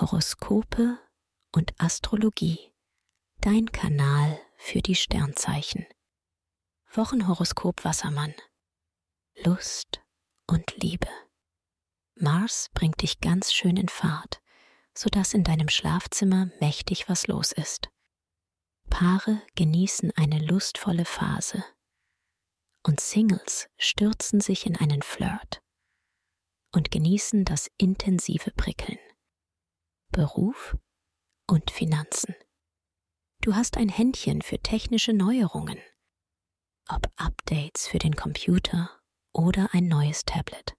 Horoskope und Astrologie. Dein Kanal für die Sternzeichen. Wochenhoroskop Wassermann. Lust und Liebe. Mars bringt dich ganz schön in Fahrt, sodass in deinem Schlafzimmer mächtig was los ist. Paare genießen eine lustvolle Phase und Singles stürzen sich in einen Flirt und genießen das intensive Prickeln. Beruf und Finanzen. Du hast ein Händchen für technische Neuerungen, ob Updates für den Computer oder ein neues Tablet.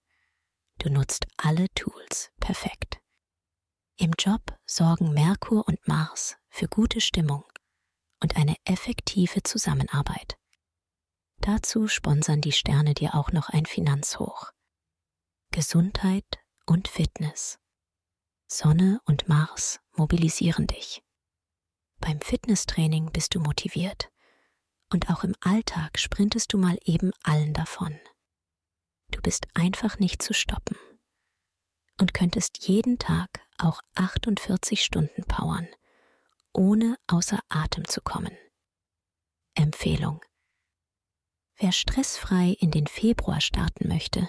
Du nutzt alle Tools perfekt. Im Job sorgen Merkur und Mars für gute Stimmung und eine effektive Zusammenarbeit. Dazu sponsern die Sterne dir auch noch ein Finanzhoch. Gesundheit und Fitness. Sonne und Mars mobilisieren dich. Beim Fitnesstraining bist du motiviert und auch im Alltag sprintest du mal eben allen davon. Du bist einfach nicht zu stoppen und könntest jeden Tag auch 48 Stunden powern, ohne außer Atem zu kommen. Empfehlung. Wer stressfrei in den Februar starten möchte,